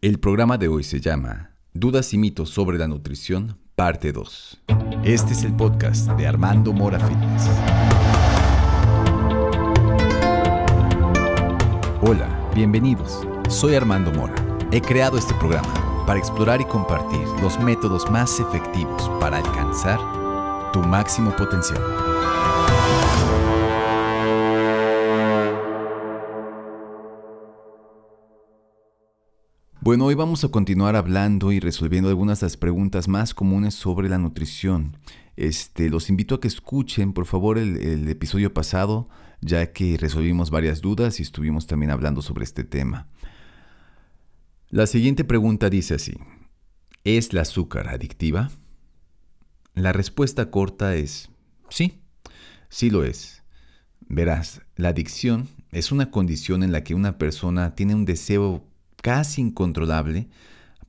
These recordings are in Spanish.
El programa de hoy se llama Dudas y mitos sobre la nutrición, parte 2. Este es el podcast de Armando Mora Fitness. Hola, bienvenidos. Soy Armando Mora. He creado este programa para explorar y compartir los métodos más efectivos para alcanzar tu máximo potencial. Bueno, hoy vamos a continuar hablando y resolviendo algunas de las preguntas más comunes sobre la nutrición. Este, los invito a que escuchen, por favor, el, el episodio pasado, ya que resolvimos varias dudas y estuvimos también hablando sobre este tema. La siguiente pregunta dice así, ¿es la azúcar adictiva? La respuesta corta es sí, sí lo es. Verás, la adicción es una condición en la que una persona tiene un deseo casi incontrolable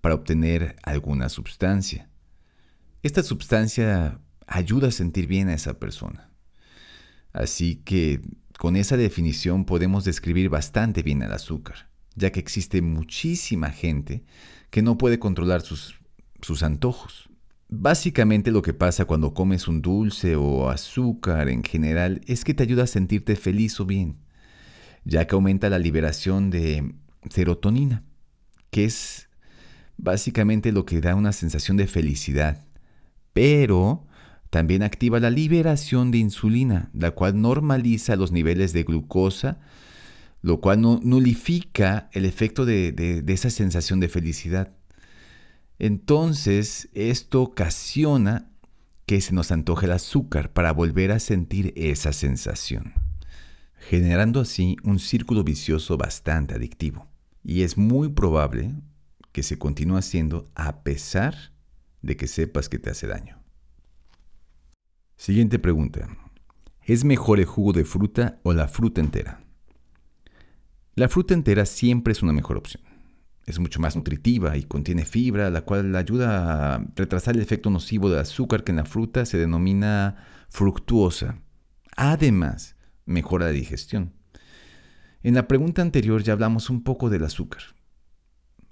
para obtener alguna sustancia. Esta sustancia ayuda a sentir bien a esa persona. Así que con esa definición podemos describir bastante bien el azúcar, ya que existe muchísima gente que no puede controlar sus, sus antojos. Básicamente lo que pasa cuando comes un dulce o azúcar en general es que te ayuda a sentirte feliz o bien, ya que aumenta la liberación de serotonina, que es básicamente lo que da una sensación de felicidad. Pero también activa la liberación de insulina, la cual normaliza los niveles de glucosa, lo cual no, nulifica el efecto de, de esa sensación de felicidad. Entonces, esto ocasiona que se nos antoje el azúcar para volver a sentir esa sensación, generando así un círculo vicioso bastante adictivo. Y es muy probable que se continúe haciendo a pesar de que sepas que te hace daño. Siguiente pregunta. ¿Es mejor el jugo de fruta o la fruta entera? La fruta entera siempre es una mejor opción. Es mucho más nutritiva y contiene fibra, la cual ayuda a retrasar el efecto nocivo del azúcar que en la fruta se denomina fructuosa. Además, mejora la digestión. En la pregunta anterior ya hablamos un poco del azúcar.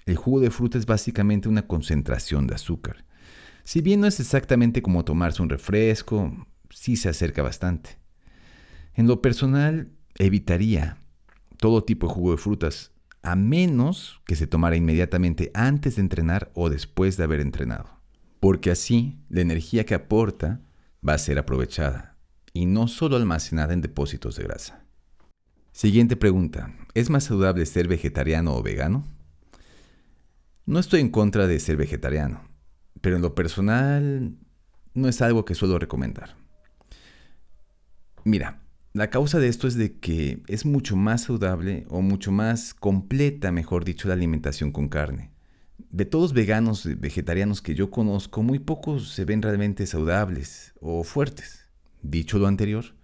El jugo de fruta es básicamente una concentración de azúcar. Si bien no es exactamente como tomarse un refresco, sí se acerca bastante. En lo personal, evitaría todo tipo de jugo de frutas, a menos que se tomara inmediatamente antes de entrenar o después de haber entrenado. Porque así la energía que aporta va a ser aprovechada y no solo almacenada en depósitos de grasa. Siguiente pregunta. ¿Es más saludable ser vegetariano o vegano? No estoy en contra de ser vegetariano, pero en lo personal no es algo que suelo recomendar. Mira, la causa de esto es de que es mucho más saludable o mucho más completa, mejor dicho, la alimentación con carne. De todos veganos y vegetarianos que yo conozco, muy pocos se ven realmente saludables o fuertes. Dicho lo anterior,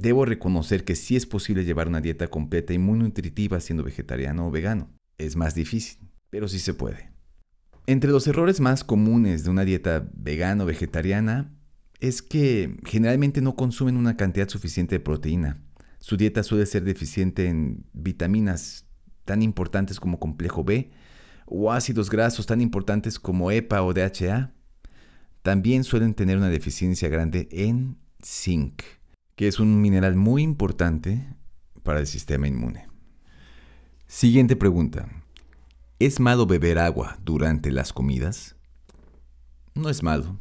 Debo reconocer que sí es posible llevar una dieta completa y muy nutritiva siendo vegetariano o vegano. Es más difícil, pero sí se puede. Entre los errores más comunes de una dieta vegano o vegetariana es que generalmente no consumen una cantidad suficiente de proteína. Su dieta suele ser deficiente en vitaminas tan importantes como complejo B o ácidos grasos tan importantes como EPA o DHA. También suelen tener una deficiencia grande en zinc que es un mineral muy importante para el sistema inmune. Siguiente pregunta. ¿Es malo beber agua durante las comidas? No es malo.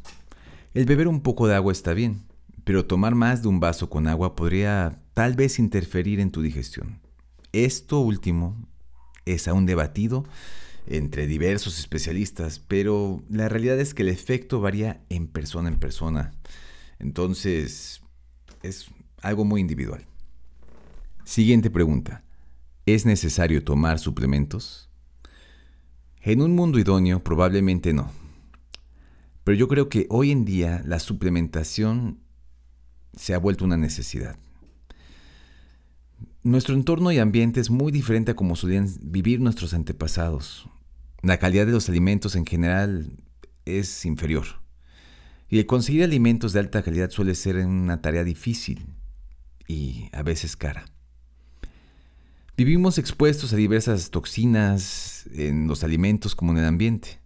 El beber un poco de agua está bien, pero tomar más de un vaso con agua podría tal vez interferir en tu digestión. Esto último es aún debatido entre diversos especialistas, pero la realidad es que el efecto varía en persona en persona. Entonces, es algo muy individual. Siguiente pregunta. ¿Es necesario tomar suplementos? En un mundo idóneo probablemente no. Pero yo creo que hoy en día la suplementación se ha vuelto una necesidad. Nuestro entorno y ambiente es muy diferente a como solían vivir nuestros antepasados. La calidad de los alimentos en general es inferior. Y conseguir alimentos de alta calidad suele ser una tarea difícil y a veces cara. Vivimos expuestos a diversas toxinas en los alimentos como en el ambiente.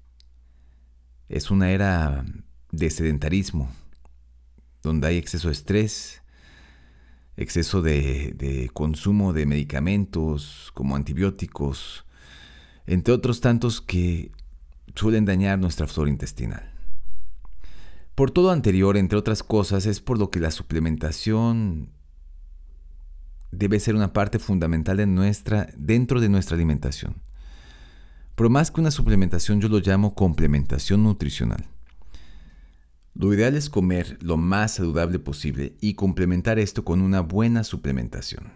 Es una era de sedentarismo, donde hay exceso de estrés, exceso de, consumo de medicamentos como antibióticos, entre otros tantos que suelen dañar nuestra flora intestinal. Por todo anterior, entre otras cosas, es por lo que la suplementación debe ser una parte fundamental de nuestra, dentro de nuestra alimentación. Pero más que una suplementación, yo lo llamo complementación nutricional. Lo ideal es comer lo más saludable posible y complementar esto con una buena suplementación.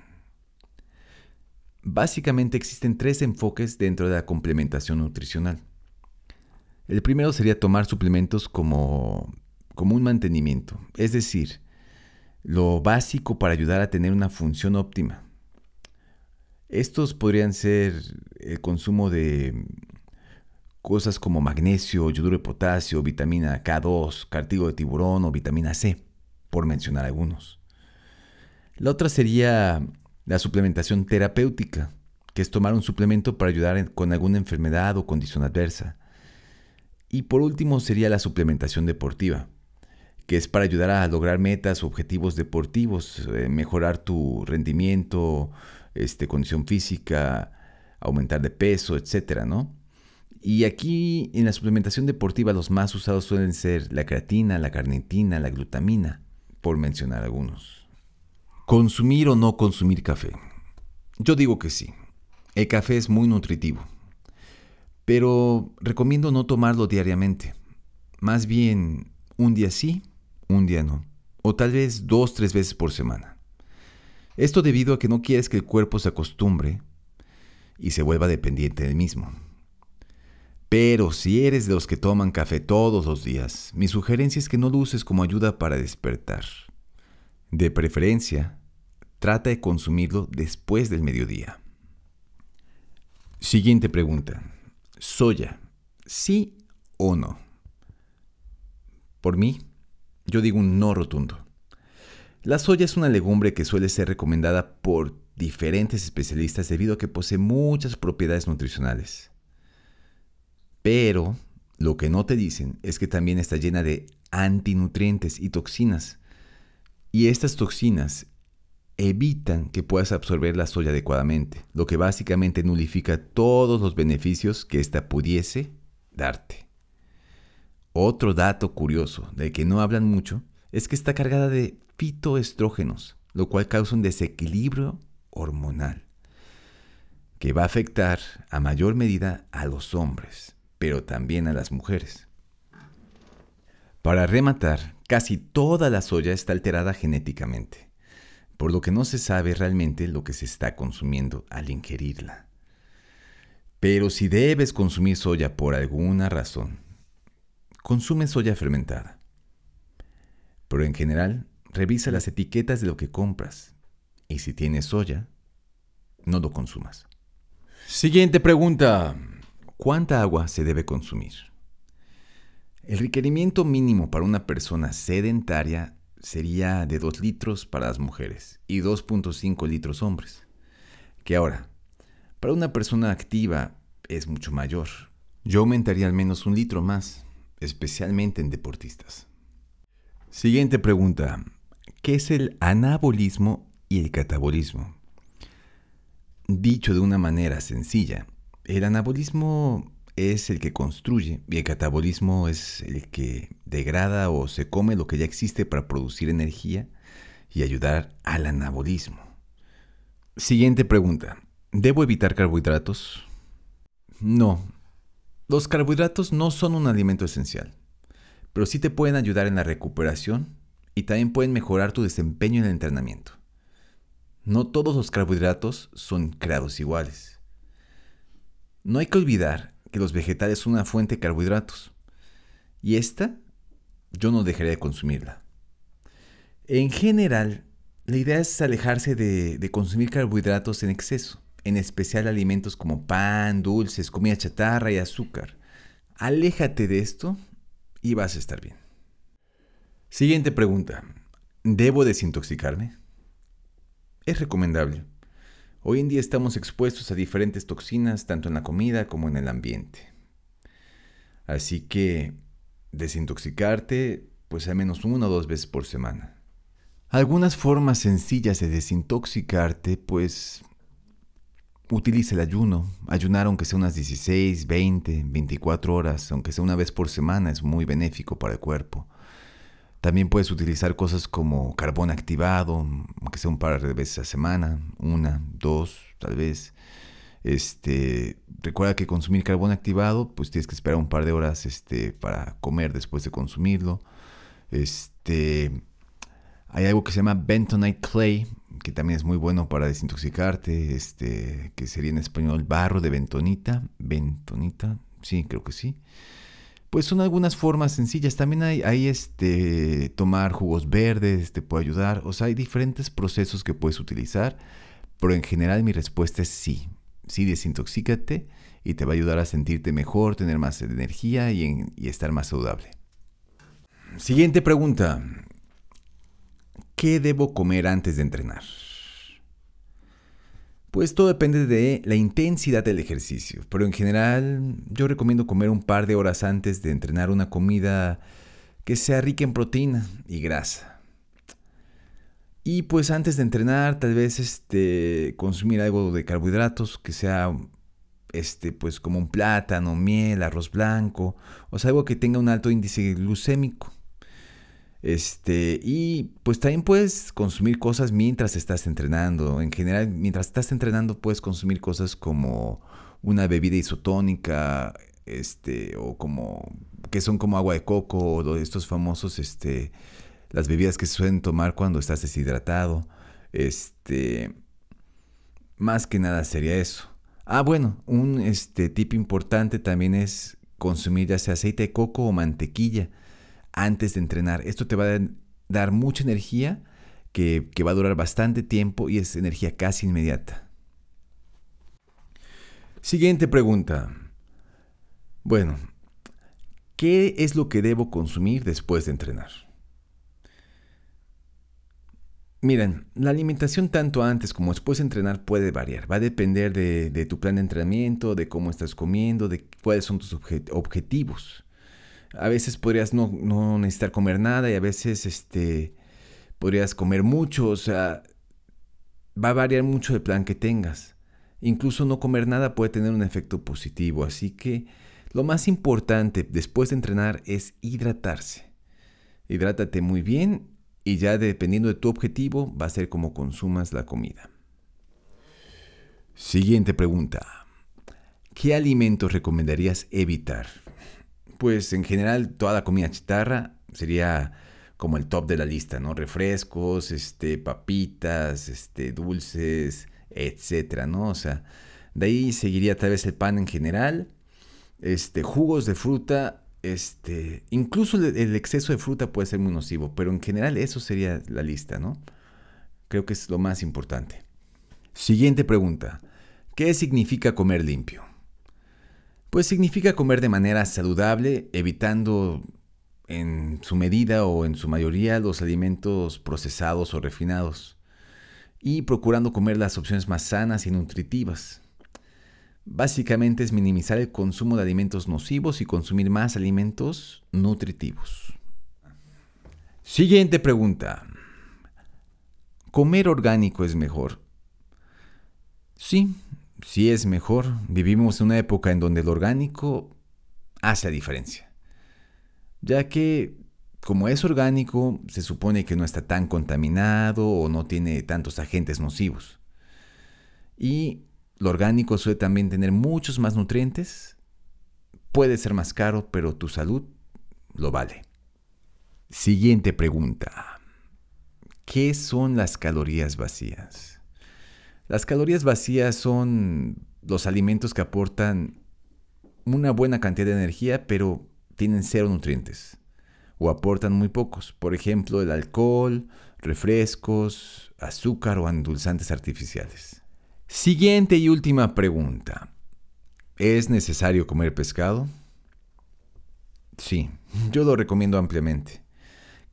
Básicamente existen tres enfoques dentro de la complementación nutricional. El primero sería tomar suplementos como, como un mantenimiento, es decir, lo básico para ayudar a tener una función óptima. Estos podrían ser el consumo de cosas como magnesio, yoduro de potasio, vitamina K2, cartílago de tiburón o vitamina C, por mencionar algunos. La otra sería la suplementación terapéutica, que es tomar un suplemento para ayudar con alguna enfermedad o condición adversa. Y por último sería la suplementación deportiva, que es para ayudar a lograr metas objetivos deportivos, eh, mejorar tu rendimiento, este, condición física, aumentar de peso, etcétera, ¿no? Y aquí en la suplementación deportiva los más usados suelen ser la creatina, la carnitina, la glutamina, por mencionar algunos. ¿Consumir o no consumir café? Yo digo que sí. El café es muy nutritivo. Pero recomiendo no tomarlo diariamente. Más bien un día sí, un día no. O tal vez dos, tres veces por semana. Esto debido a que no quieres que el cuerpo se acostumbre y se vuelva dependiente del mismo. Pero si eres de los que toman café todos los días, mi sugerencia es que no lo uses como ayuda para despertar. De preferencia, trata de consumirlo después del mediodía. Siguiente pregunta. Soya, ¿sí o no? Por mí, yo digo un no rotundo. La soya es una legumbre que suele ser recomendada por diferentes especialistas debido a que posee muchas propiedades nutricionales. Pero lo que no te dicen es que también está llena de antinutrientes y toxinas. Y estas toxinas evitan que puedas absorber la soya adecuadamente, lo que básicamente nulifica todos los beneficios que ésta pudiese darte. Otro dato curioso del que no hablan mucho es que está cargada de fitoestrógenos, lo cual causa un desequilibrio hormonal que va a afectar a mayor medida a los hombres pero también a las mujeres. Para rematar, casi toda la soya está alterada genéticamente, por lo que no se sabe realmente lo que se está consumiendo al ingerirla. Pero si debes consumir soya por alguna razón, consume soya fermentada. Pero en general, revisa las etiquetas de lo que compras y si tienes soya, no lo consumas. Siguiente pregunta. ¿Cuánta agua se debe consumir? El requerimiento mínimo para una persona sedentaria sería de 2 litros para las mujeres y 2.5 litros hombres. Que ahora, para una persona activa es mucho mayor. Yo aumentaría al menos un litro más, especialmente en deportistas. Siguiente pregunta. ¿Qué es el anabolismo y el catabolismo? Dicho de una manera sencilla, el anabolismo es el que construye y el catabolismo es el que degrada o se come lo que ya existe para producir energía y ayudar al anabolismo. Siguiente pregunta. ¿Debo evitar carbohidratos? No. Los carbohidratos no son un alimento esencial, pero sí te pueden ayudar en la recuperación y también pueden mejorar tu desempeño en el entrenamiento. No todos los carbohidratos son creados iguales. No hay que olvidar que los vegetales son una fuente de carbohidratos. Y esta, yo no dejaré de consumirla. En general, la idea es alejarse de, de, consumir carbohidratos en exceso, en especial alimentos como pan, dulces, comida chatarra y azúcar. Aléjate de esto y vas a estar bien. Siguiente pregunta. ¿Debo desintoxicarme? Es recomendable Hoy en día estamos expuestos a diferentes toxinas tanto en la comida como en el ambiente. Así que desintoxicarte pues al menos una o dos veces por semana. Algunas formas sencillas de desintoxicarte pues utiliza el ayuno. Ayunar aunque sea unas 16, 20, 24 horas, aunque sea una vez por semana, es muy benéfico para el cuerpo. También puedes utilizar cosas como carbón activado, aunque sea un par de veces a semana, una, dos, tal vez. Este, recuerda que consumir carbón activado, pues tienes que esperar un par de horas este, para comer después de consumirlo. Este, hay algo que se llama bentonite clay, que también es muy bueno para desintoxicarte, este, que sería en español barro de bentonita, bentonita, sí, creo que sí. Pues son algunas formas sencillas. También hay, este, tomar jugos verdes, te puede ayudar. O sea, hay diferentes procesos que puedes utilizar. Pero en general mi respuesta es sí. Sí, desintoxícate y te va a ayudar a sentirte mejor, tener más energía y estar más saludable. Siguiente pregunta. ¿Qué debo comer antes de entrenar? Pues todo depende de la intensidad del ejercicio, pero en general yo recomiendo comer un par de horas antes de entrenar una comida que sea rica en proteína y grasa. Y pues antes de entrenar, tal vez este, consumir algo de carbohidratos que sea este, pues como un plátano, miel, arroz blanco, o sea, algo que tenga un alto índice glucémico. Este, y pues también puedes consumir cosas mientras estás entrenando. En general, mientras estás entrenando puedes consumir cosas como una bebida isotónica, este, o como que son como agua de coco o estos famosos, este, las bebidas que se suelen tomar cuando estás deshidratado. Este, más que nada sería eso. Ah, bueno, un este tip importante también es consumir ya sea aceite de coco o mantequilla antes de entrenar. Esto te va a dar mucha energía que, va a durar bastante tiempo y es energía casi inmediata. Siguiente pregunta. Bueno, ¿qué es lo que debo consumir después de entrenar? Miren, la alimentación tanto antes como después de entrenar puede variar. Va a depender de, de tu plan de entrenamiento, de cómo estás comiendo, de cuáles son tus objetivos a veces podrías no, necesitar comer nada y a veces este, podrías comer mucho, o sea, va a variar mucho el plan que tengas. Incluso no comer nada puede tener un efecto positivo, así que lo más importante después de entrenar es hidratarse. Hidrátate muy bien y ya dependiendo de tu objetivo va a ser como consumas la comida. Siguiente pregunta. ¿Qué alimentos recomendarías evitar? Pues en general toda la comida chitarra sería como el top de la lista, ¿no? Refrescos, este, papitas, este, dulces, etcétera, ¿no? O sea, de ahí seguiría tal vez el pan en general, este, jugos de fruta, este, incluso el, exceso de fruta puede ser muy nocivo, pero en general eso sería la lista, ¿no? Creo que es lo más importante. Siguiente pregunta. ¿Qué significa comer limpio? Pues significa comer de manera saludable, evitando en su medida o en su mayoría los alimentos procesados o refinados y procurando comer las opciones más sanas y nutritivas. Básicamente es minimizar el consumo de alimentos nocivos y consumir más alimentos nutritivos. Siguiente pregunta. ¿Comer orgánico es mejor? Sí, sí es mejor. Vivimos en una época en donde el orgánico hace la diferencia. Ya que como es orgánico, se supone que no está tan contaminado o no tiene tantos agentes nocivos. Y lo orgánico suele también tener muchos más nutrientes. Puede ser más caro, pero tu salud lo vale. Siguiente pregunta. ¿Qué son las calorías vacías? Las calorías vacías son los alimentos que aportan una buena cantidad de energía, pero tienen cero nutrientes o aportan muy pocos. Por ejemplo, el alcohol, refrescos, azúcar o endulzantes artificiales. Siguiente y última pregunta. ¿Es necesario comer pescado? Sí, yo lo recomiendo ampliamente.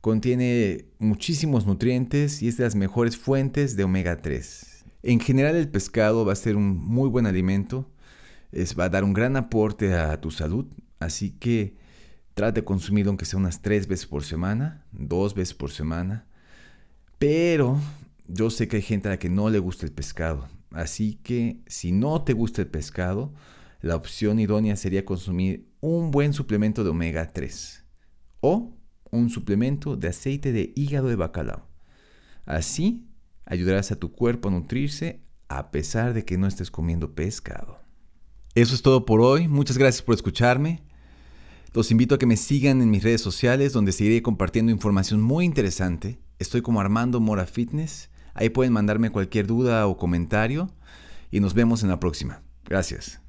Contiene muchísimos nutrientes y es de las mejores fuentes de omega 3. En general el pescado va a ser un muy buen alimento, es, va a dar un gran aporte a tu salud, así que trata de consumirlo aunque sea unas tres veces por semana, dos veces por semana. Pero yo sé que hay gente a la que no le gusta el pescado, así que si no te gusta el pescado, la opción idónea sería consumir un buen suplemento de omega 3 o un suplemento de aceite de hígado de bacalao. Así ayudarás a tu cuerpo a nutrirse a pesar de que no estés comiendo pescado. Eso es todo por hoy. Muchas gracias por escucharme. Los invito a que me sigan en mis redes sociales donde seguiré compartiendo información muy interesante. Estoy como Armando Mora Fitness. Ahí pueden mandarme cualquier duda o comentario y nos vemos en la próxima. Gracias.